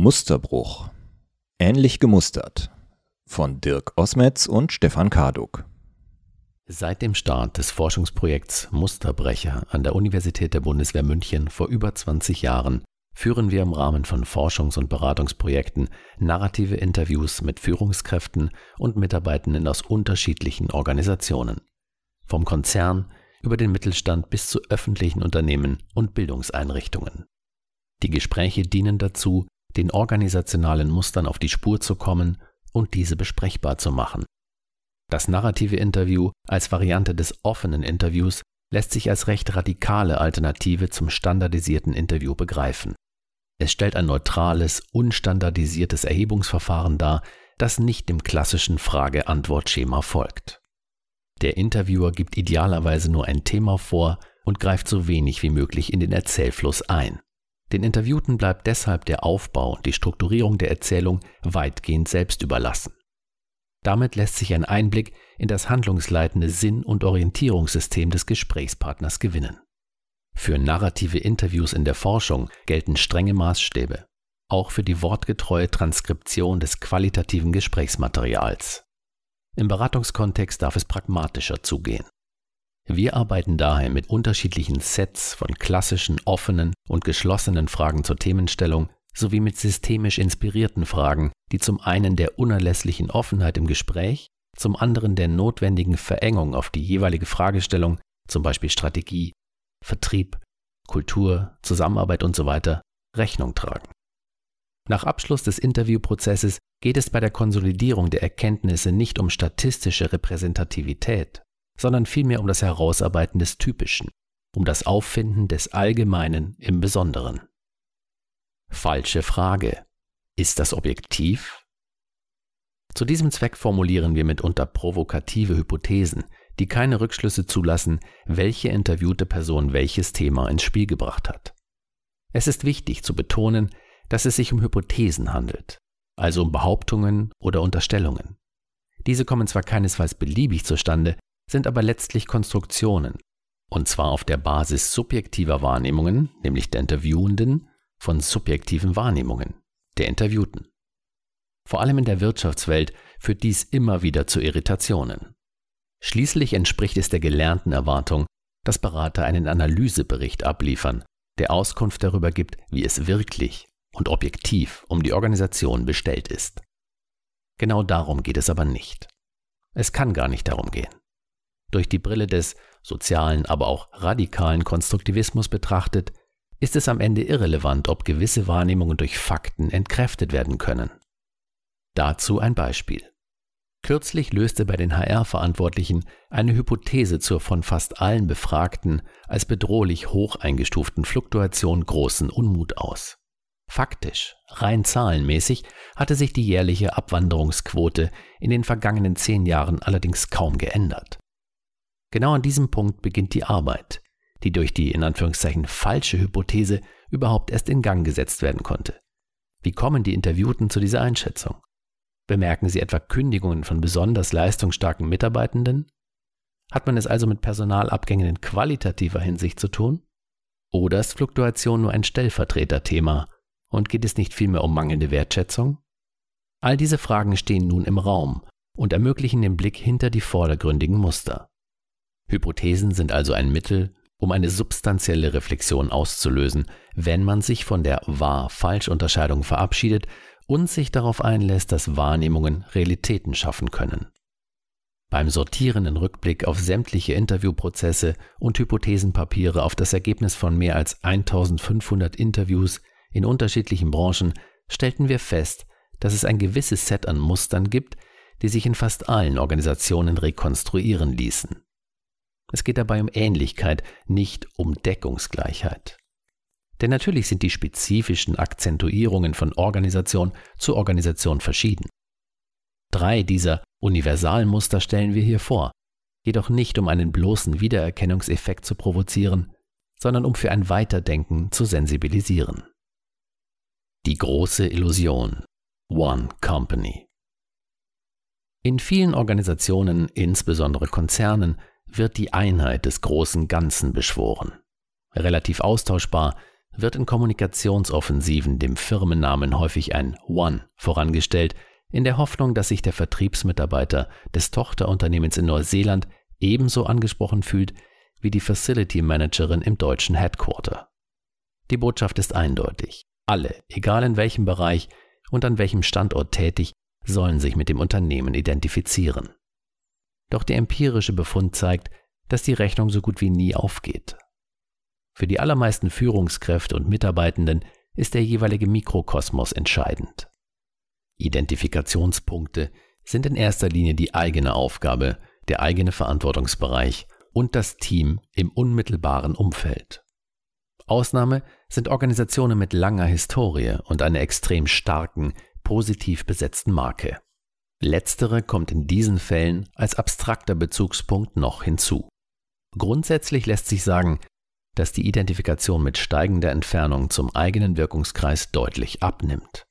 Musterbruch. Ähnlich gemustert. Von Dirk Osmetz und Stefan Karduk. Seit dem Start des Forschungsprojekts Musterbrecher an der Universität der Bundeswehr München vor über 20 Jahren führen wir im Rahmen von Forschungs- und Beratungsprojekten narrative Interviews mit Führungskräften und Mitarbeitenden aus unterschiedlichen Organisationen. Vom Konzern über den Mittelstand bis zu öffentlichen Unternehmen und Bildungseinrichtungen. Die Gespräche dienen dazu, den organisationalen Mustern auf die Spur zu kommen und diese besprechbar zu machen. Das narrative Interview als Variante des offenen Interviews lässt sich als recht radikale Alternative zum standardisierten Interview begreifen. Es stellt ein neutrales, unstandardisiertes Erhebungsverfahren dar, das nicht dem klassischen Frage-Antwort-Schema folgt. Der Interviewer gibt idealerweise nur ein Thema vor und greift so wenig wie möglich in den Erzählfluss ein. Den Interviewten bleibt deshalb der Aufbau und die Strukturierung der Erzählung weitgehend selbst überlassen. Damit lässt sich ein Einblick in das handlungsleitende Sinn- und Orientierungssystem des Gesprächspartners gewinnen. Für narrative Interviews in der Forschung gelten strenge Maßstäbe, auch für die wortgetreue Transkription des qualitativen Gesprächsmaterials. Im Beratungskontext darf es pragmatischer zugehen. Wir arbeiten daher mit unterschiedlichen Sets von klassischen offenen und geschlossenen Fragen zur Themenstellung sowie mit systemisch inspirierten Fragen, die zum einen der unerlässlichen Offenheit im Gespräch, zum anderen der notwendigen Verengung auf die jeweilige Fragestellung, zum Beispiel Strategie, Vertrieb, Kultur, Zusammenarbeit usw., so Rechnung tragen. Nach Abschluss des Interviewprozesses geht es bei der Konsolidierung der Erkenntnisse nicht um statistische Repräsentativität, sondern vielmehr um das Herausarbeiten des Typischen, um das Auffinden des Allgemeinen im Besonderen. Falsche Frage. Ist das objektiv? Zu diesem Zweck formulieren wir mitunter provokative Hypothesen, die keine Rückschlüsse zulassen, welche interviewte Person welches Thema ins Spiel gebracht hat. Es ist wichtig zu betonen, dass es sich um Hypothesen handelt, also um Behauptungen oder Unterstellungen. Diese kommen zwar keinesfalls beliebig zustande, sind aber letztlich Konstruktionen, und zwar auf der Basis subjektiver Wahrnehmungen, nämlich der Interviewenden, von subjektiven Wahrnehmungen, der Interviewten. Vor allem in der Wirtschaftswelt führt dies immer wieder zu Irritationen. Schließlich entspricht es der gelernten Erwartung, dass Berater einen Analysebericht abliefern, der Auskunft darüber gibt, wie es wirklich und objektiv um die Organisation bestellt ist. Genau darum geht es aber nicht. Es kann gar nicht darum gehen. Durch die Brille des sozialen, aber auch radikalen Konstruktivismus betrachtet, ist es am Ende irrelevant, ob gewisse Wahrnehmungen durch Fakten entkräftet werden können. Dazu ein Beispiel. Kürzlich löste bei den HR-Verantwortlichen eine Hypothese zur von fast allen Befragten als bedrohlich hoch eingestuften Fluktuation großen Unmut aus. Faktisch, rein zahlenmäßig, hatte sich die jährliche Abwanderungsquote in den vergangenen zehn Jahren allerdings kaum geändert. Genau an diesem Punkt beginnt die Arbeit, die durch die in Anführungszeichen falsche Hypothese überhaupt erst in Gang gesetzt werden konnte. Wie kommen die Interviewten zu dieser Einschätzung? Bemerken sie etwa Kündigungen von besonders leistungsstarken Mitarbeitenden? Hat man es also mit Personalabgängen in qualitativer Hinsicht zu tun? Oder ist Fluktuation nur ein Stellvertreterthema und geht es nicht vielmehr um mangelnde Wertschätzung? All diese Fragen stehen nun im Raum und ermöglichen den Blick hinter die vordergründigen Muster. Hypothesen sind also ein Mittel, um eine substanzielle Reflexion auszulösen, wenn man sich von der Wahr-Falsch-Unterscheidung verabschiedet und sich darauf einlässt, dass Wahrnehmungen Realitäten schaffen können. Beim sortierenden Rückblick auf sämtliche Interviewprozesse und Hypothesenpapiere auf das Ergebnis von mehr als 1500 Interviews in unterschiedlichen Branchen stellten wir fest, dass es ein gewisses Set an Mustern gibt, die sich in fast allen Organisationen rekonstruieren ließen. Es geht dabei um Ähnlichkeit, nicht um Deckungsgleichheit. Denn natürlich sind die spezifischen Akzentuierungen von Organisation zu Organisation verschieden. Drei dieser Universalmuster stellen wir hier vor, jedoch nicht um einen bloßen Wiedererkennungseffekt zu provozieren, sondern um für ein Weiterdenken zu sensibilisieren. Die große Illusion One Company In vielen Organisationen, insbesondere Konzernen, wird die Einheit des großen Ganzen beschworen. Relativ austauschbar wird in Kommunikationsoffensiven dem Firmennamen häufig ein One vorangestellt, in der Hoffnung, dass sich der Vertriebsmitarbeiter des Tochterunternehmens in Neuseeland ebenso angesprochen fühlt wie die Facility Managerin im deutschen Headquarter. Die Botschaft ist eindeutig. Alle, egal in welchem Bereich und an welchem Standort tätig, sollen sich mit dem Unternehmen identifizieren. Doch der empirische Befund zeigt, dass die Rechnung so gut wie nie aufgeht. Für die allermeisten Führungskräfte und Mitarbeitenden ist der jeweilige Mikrokosmos entscheidend. Identifikationspunkte sind in erster Linie die eigene Aufgabe, der eigene Verantwortungsbereich und das Team im unmittelbaren Umfeld. Ausnahme sind Organisationen mit langer Historie und einer extrem starken, positiv besetzten Marke. Letztere kommt in diesen Fällen als abstrakter Bezugspunkt noch hinzu. Grundsätzlich lässt sich sagen, dass die Identifikation mit steigender Entfernung zum eigenen Wirkungskreis deutlich abnimmt.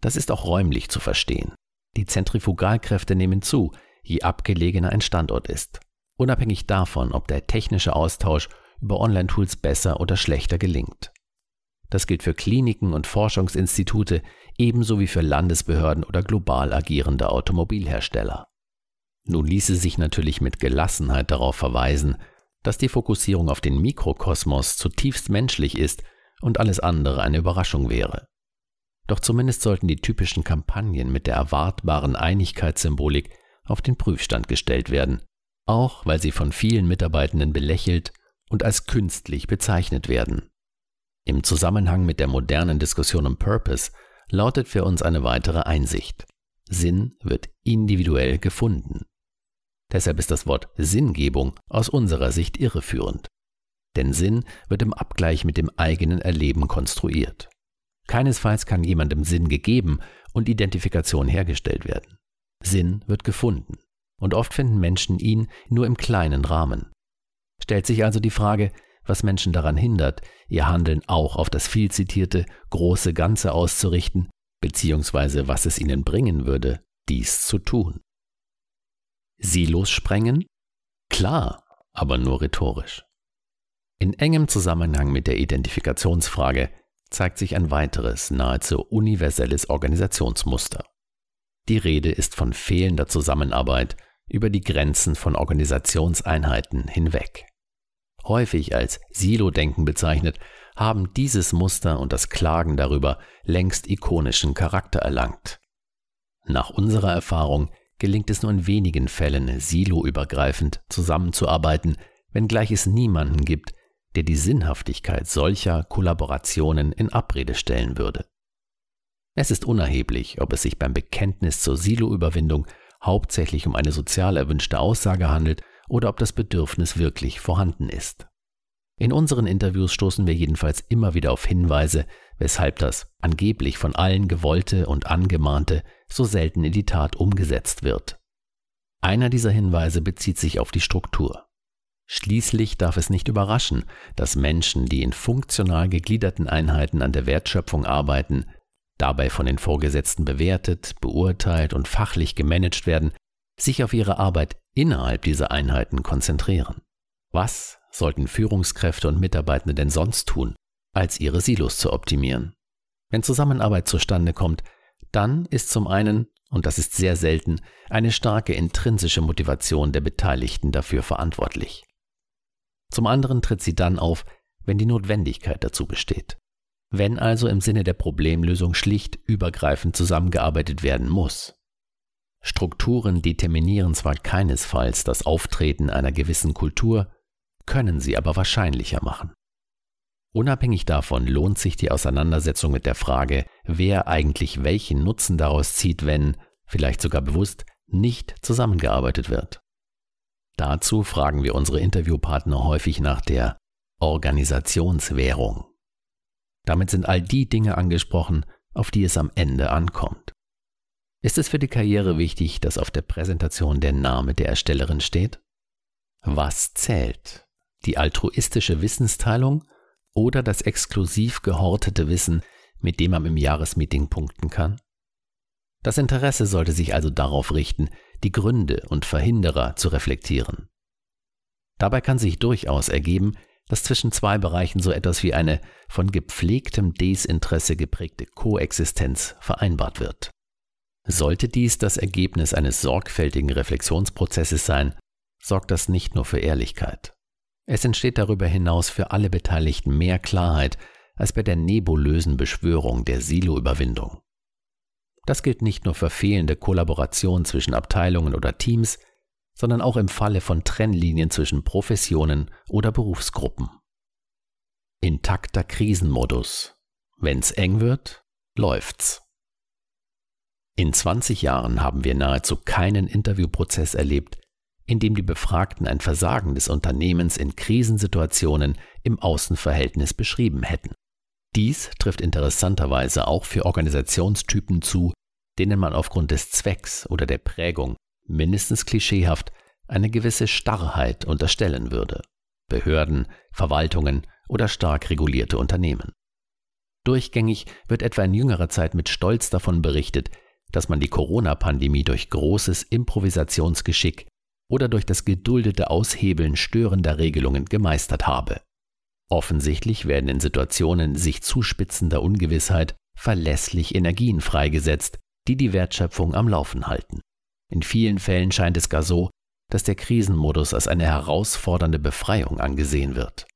Das ist auch räumlich zu verstehen. Die Zentrifugalkräfte nehmen zu, je abgelegener ein Standort ist, unabhängig davon, ob der technische Austausch über Online-Tools besser oder schlechter gelingt. Das gilt für Kliniken und Forschungsinstitute ebenso wie für Landesbehörden oder global agierende Automobilhersteller. Nun ließe sich natürlich mit Gelassenheit darauf verweisen, dass die Fokussierung auf den Mikrokosmos zutiefst menschlich ist und alles andere eine Überraschung wäre. Doch zumindest sollten die typischen Kampagnen mit der erwartbaren Einigkeitssymbolik auf den Prüfstand gestellt werden, auch weil sie von vielen Mitarbeitenden belächelt und als künstlich bezeichnet werden. Im Zusammenhang mit der modernen Diskussion um Purpose lautet für uns eine weitere Einsicht. Sinn wird individuell gefunden. Deshalb ist das Wort Sinngebung aus unserer Sicht irreführend. Denn Sinn wird im Abgleich mit dem eigenen Erleben konstruiert. Keinesfalls kann jemandem Sinn gegeben und Identifikation hergestellt werden. Sinn wird gefunden. Und oft finden Menschen ihn nur im kleinen Rahmen. Stellt sich also die Frage, was Menschen daran hindert, ihr Handeln auch auf das viel zitierte große Ganze auszurichten, beziehungsweise was es ihnen bringen würde, dies zu tun. Silos sprengen? Klar, aber nur rhetorisch. In engem Zusammenhang mit der Identifikationsfrage zeigt sich ein weiteres, nahezu universelles Organisationsmuster. Die Rede ist von fehlender Zusammenarbeit über die Grenzen von Organisationseinheiten hinweg. Häufig als Silo-Denken bezeichnet, haben dieses Muster und das Klagen darüber längst ikonischen Charakter erlangt. Nach unserer Erfahrung gelingt es nur in wenigen Fällen, siloübergreifend zusammenzuarbeiten, wenngleich es niemanden gibt, der die Sinnhaftigkeit solcher Kollaborationen in Abrede stellen würde. Es ist unerheblich, ob es sich beim Bekenntnis zur Siloüberwindung hauptsächlich um eine sozial erwünschte Aussage handelt oder ob das Bedürfnis wirklich vorhanden ist. In unseren Interviews stoßen wir jedenfalls immer wieder auf Hinweise, weshalb das angeblich von allen gewollte und angemahnte so selten in die Tat umgesetzt wird. Einer dieser Hinweise bezieht sich auf die Struktur. Schließlich darf es nicht überraschen, dass Menschen, die in funktional gegliederten Einheiten an der Wertschöpfung arbeiten, dabei von den Vorgesetzten bewertet, beurteilt und fachlich gemanagt werden, sich auf ihre Arbeit innerhalb dieser Einheiten konzentrieren. Was sollten Führungskräfte und Mitarbeitende denn sonst tun, als ihre Silos zu optimieren? Wenn Zusammenarbeit zustande kommt, dann ist zum einen, und das ist sehr selten, eine starke intrinsische Motivation der Beteiligten dafür verantwortlich. Zum anderen tritt sie dann auf, wenn die Notwendigkeit dazu besteht. Wenn also im Sinne der Problemlösung schlicht übergreifend zusammengearbeitet werden muss. Strukturen determinieren zwar keinesfalls das Auftreten einer gewissen Kultur, können sie aber wahrscheinlicher machen. Unabhängig davon lohnt sich die Auseinandersetzung mit der Frage, wer eigentlich welchen Nutzen daraus zieht, wenn, vielleicht sogar bewusst, nicht zusammengearbeitet wird. Dazu fragen wir unsere Interviewpartner häufig nach der Organisationswährung. Damit sind all die Dinge angesprochen, auf die es am Ende ankommt. Ist es für die Karriere wichtig, dass auf der Präsentation der Name der Erstellerin steht? Was zählt? Die altruistische Wissensteilung oder das exklusiv gehortete Wissen, mit dem man im Jahresmeeting punkten kann? Das Interesse sollte sich also darauf richten, die Gründe und Verhinderer zu reflektieren. Dabei kann sich durchaus ergeben, dass zwischen zwei Bereichen so etwas wie eine von gepflegtem Desinteresse geprägte Koexistenz vereinbart wird. Sollte dies das Ergebnis eines sorgfältigen Reflexionsprozesses sein, sorgt das nicht nur für Ehrlichkeit. Es entsteht darüber hinaus für alle Beteiligten mehr Klarheit als bei der nebulösen Beschwörung der Silo-Überwindung. Das gilt nicht nur für fehlende Kollaboration zwischen Abteilungen oder Teams, sondern auch im Falle von Trennlinien zwischen Professionen oder Berufsgruppen. Intakter Krisenmodus. Wenn's eng wird, läuft's. In 20 Jahren haben wir nahezu keinen Interviewprozess erlebt, in dem die Befragten ein Versagen des Unternehmens in Krisensituationen im Außenverhältnis beschrieben hätten. Dies trifft interessanterweise auch für Organisationstypen zu, denen man aufgrund des Zwecks oder der Prägung mindestens klischeehaft eine gewisse Starrheit unterstellen würde. Behörden, Verwaltungen oder stark regulierte Unternehmen. Durchgängig wird etwa in jüngerer Zeit mit Stolz davon berichtet, dass man die Corona-Pandemie durch großes Improvisationsgeschick oder durch das geduldete Aushebeln störender Regelungen gemeistert habe. Offensichtlich werden in Situationen sich zuspitzender Ungewissheit verlässlich Energien freigesetzt, die die Wertschöpfung am Laufen halten. In vielen Fällen scheint es gar so, dass der Krisenmodus als eine herausfordernde Befreiung angesehen wird.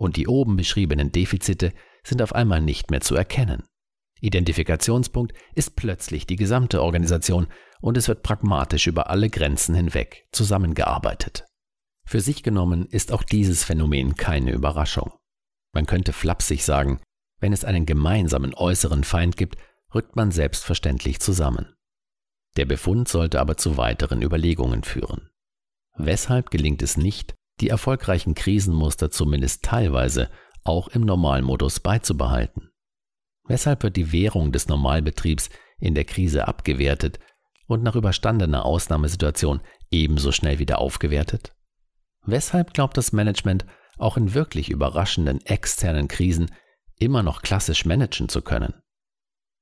Und die oben beschriebenen Defizite sind auf einmal nicht mehr zu erkennen. Identifikationspunkt ist plötzlich die gesamte Organisation und es wird pragmatisch über alle Grenzen hinweg zusammengearbeitet. Für sich genommen ist auch dieses Phänomen keine Überraschung. Man könnte flapsig sagen, wenn es einen gemeinsamen äußeren Feind gibt, rückt man selbstverständlich zusammen. Der Befund sollte aber zu weiteren Überlegungen führen. Weshalb gelingt es nicht, die erfolgreichen Krisenmuster zumindest teilweise auch im Normalmodus beizubehalten? Weshalb wird die Währung des Normalbetriebs in der Krise abgewertet und nach überstandener Ausnahmesituation ebenso schnell wieder aufgewertet? Weshalb glaubt das Management auch in wirklich überraschenden externen Krisen immer noch klassisch managen zu können?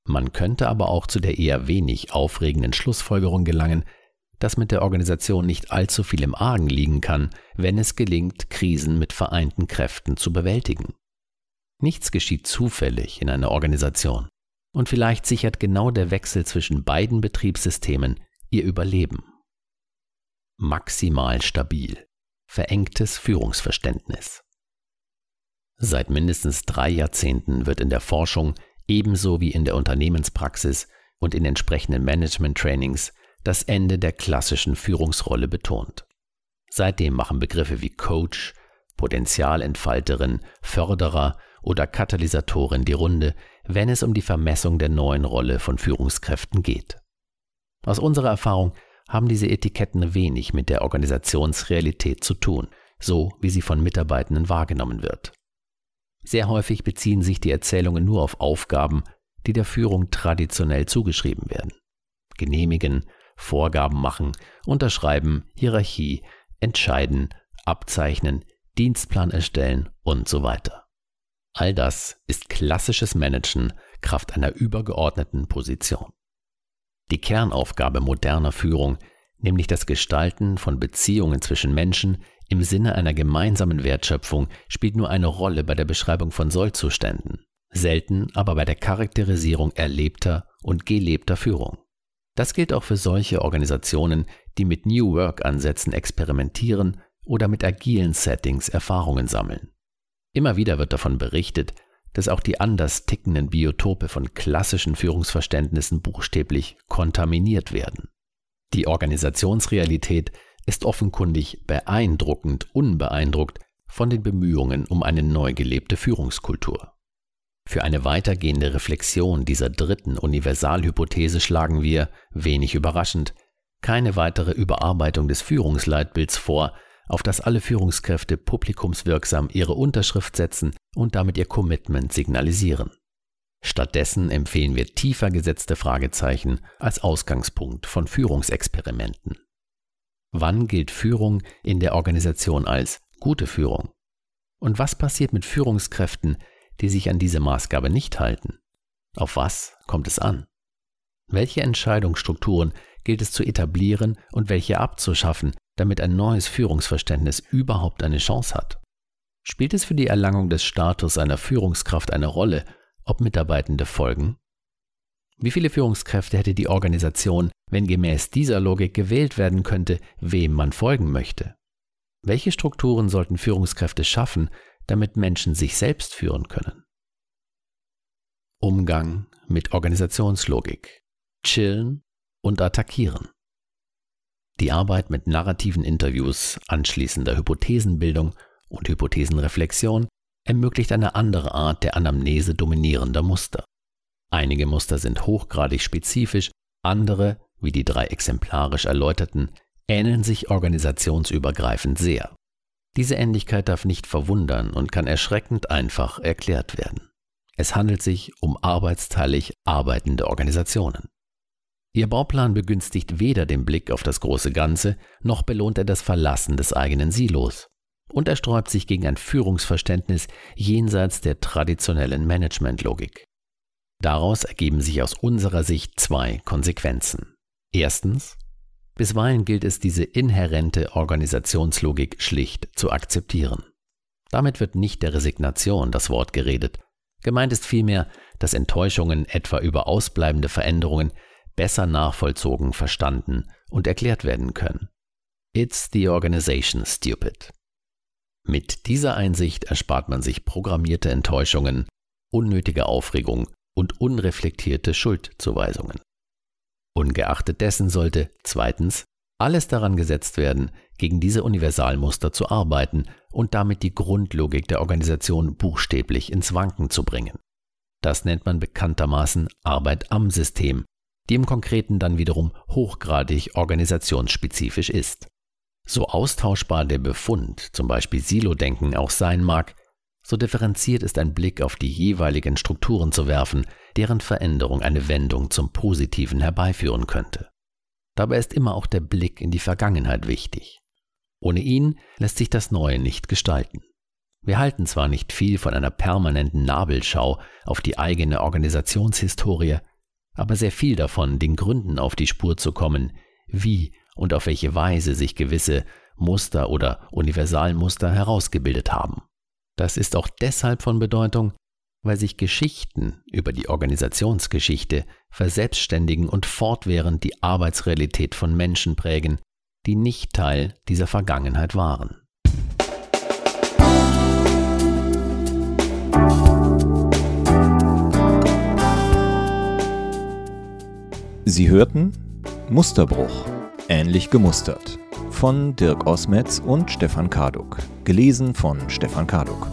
Man könnte aber auch zu der eher wenig aufregenden Schlussfolgerung gelangen, dass mit der Organisation nicht allzu viel im Argen liegen kann, wenn es gelingt, Krisen mit vereinten Kräften zu bewältigen. Nichts geschieht zufällig in einer Organisation. Und vielleicht sichert genau der Wechsel zwischen beiden Betriebssystemen ihr Überleben. Maximal stabil. Verengtes Führungsverständnis. Seit mindestens drei Jahrzehnten wird in der Forschung ebenso wie in der Unternehmenspraxis und in entsprechenden Management-Trainings das Ende der klassischen Führungsrolle betont. Seitdem machen Begriffe wie Coach, Potenzialentfalterin, Förderer oder Katalysatorin die Runde, wenn es um die Vermessung der neuen Rolle von Führungskräften geht. Aus unserer Erfahrung haben diese Etiketten wenig mit der Organisationsrealität zu tun, so wie sie von Mitarbeitenden wahrgenommen wird. Sehr häufig beziehen sich die Erzählungen nur auf Aufgaben, die der Führung traditionell zugeschrieben werden. Genehmigen, Vorgaben machen, unterschreiben, Hierarchie, entscheiden, abzeichnen, Dienstplan erstellen und so weiter. All das ist klassisches Managen Kraft einer übergeordneten Position. Die Kernaufgabe moderner Führung, nämlich das Gestalten von Beziehungen zwischen Menschen im Sinne einer gemeinsamen Wertschöpfung, spielt nur eine Rolle bei der Beschreibung von Sollzuständen, selten aber bei der Charakterisierung erlebter und gelebter Führung. Das gilt auch für solche Organisationen, die mit New Work-Ansätzen experimentieren oder mit agilen Settings Erfahrungen sammeln. Immer wieder wird davon berichtet, dass auch die anders tickenden Biotope von klassischen Führungsverständnissen buchstäblich kontaminiert werden. Die Organisationsrealität ist offenkundig beeindruckend unbeeindruckt von den Bemühungen um eine neu gelebte Führungskultur. Für eine weitergehende Reflexion dieser dritten Universalhypothese schlagen wir, wenig überraschend, keine weitere Überarbeitung des Führungsleitbilds vor, auf das alle Führungskräfte publikumswirksam ihre Unterschrift setzen und damit ihr Commitment signalisieren. Stattdessen empfehlen wir tiefer gesetzte Fragezeichen als Ausgangspunkt von Führungsexperimenten. Wann gilt Führung in der Organisation als gute Führung? Und was passiert mit Führungskräften, die sich an diese Maßgabe nicht halten? Auf was kommt es an? Welche Entscheidungsstrukturen gilt es zu etablieren und welche abzuschaffen, damit ein neues Führungsverständnis überhaupt eine Chance hat? Spielt es für die Erlangung des Status einer Führungskraft eine Rolle, ob Mitarbeitende folgen? Wie viele Führungskräfte hätte die Organisation, wenn gemäß dieser Logik gewählt werden könnte, wem man folgen möchte? Welche Strukturen sollten Führungskräfte schaffen, damit Menschen sich selbst führen können? Umgang mit Organisationslogik. Chillen und attackieren. Die Arbeit mit narrativen Interviews, anschließender Hypothesenbildung und Hypothesenreflexion ermöglicht eine andere Art der Anamnese dominierender Muster. Einige Muster sind hochgradig spezifisch, andere, wie die drei exemplarisch erläuterten, ähneln sich organisationsübergreifend sehr. Diese Ähnlichkeit darf nicht verwundern und kann erschreckend einfach erklärt werden. Es handelt sich um arbeitsteilig arbeitende Organisationen. Ihr Bauplan begünstigt weder den Blick auf das große Ganze, noch belohnt er das Verlassen des eigenen Silos. Und er sträubt sich gegen ein Führungsverständnis jenseits der traditionellen Managementlogik. Daraus ergeben sich aus unserer Sicht zwei Konsequenzen. Erstens, bisweilen gilt es, diese inhärente Organisationslogik schlicht zu akzeptieren. Damit wird nicht der Resignation das Wort geredet. Gemeint ist vielmehr, dass Enttäuschungen etwa über ausbleibende Veränderungen besser nachvollzogen, verstanden und erklärt werden können. It's the organization, stupid. Mit dieser Einsicht erspart man sich programmierte Enttäuschungen, unnötige Aufregung und unreflektierte Schuldzuweisungen. Ungeachtet dessen sollte zweitens alles daran gesetzt werden, gegen diese Universalmuster zu arbeiten und damit die Grundlogik der Organisation buchstäblich ins Wanken zu bringen. Das nennt man bekanntermaßen Arbeit am System, die im Konkreten dann wiederum hochgradig organisationsspezifisch ist. So austauschbar der Befund, zum Beispiel Silo-Denken, auch sein mag, so differenziert ist ein Blick auf die jeweiligen Strukturen zu werfen, deren Veränderung eine Wendung zum Positiven herbeiführen könnte. Dabei ist immer auch der Blick in die Vergangenheit wichtig. Ohne ihn lässt sich das Neue nicht gestalten. Wir halten zwar nicht viel von einer permanenten Nabelschau auf die eigene Organisationshistorie, aber sehr viel davon, den Gründen auf die Spur zu kommen, wie und auf welche Weise sich gewisse Muster oder Universalmuster herausgebildet haben. Das ist auch deshalb von Bedeutung, weil sich Geschichten über die Organisationsgeschichte verselbstständigen und fortwährend die Arbeitsrealität von Menschen prägen, die nicht Teil dieser Vergangenheit waren. Sie hörten Musterbruch, ähnlich gemustert von Dirk Osmetz und Stefan Karduk. Gelesen von Stefan Karduk.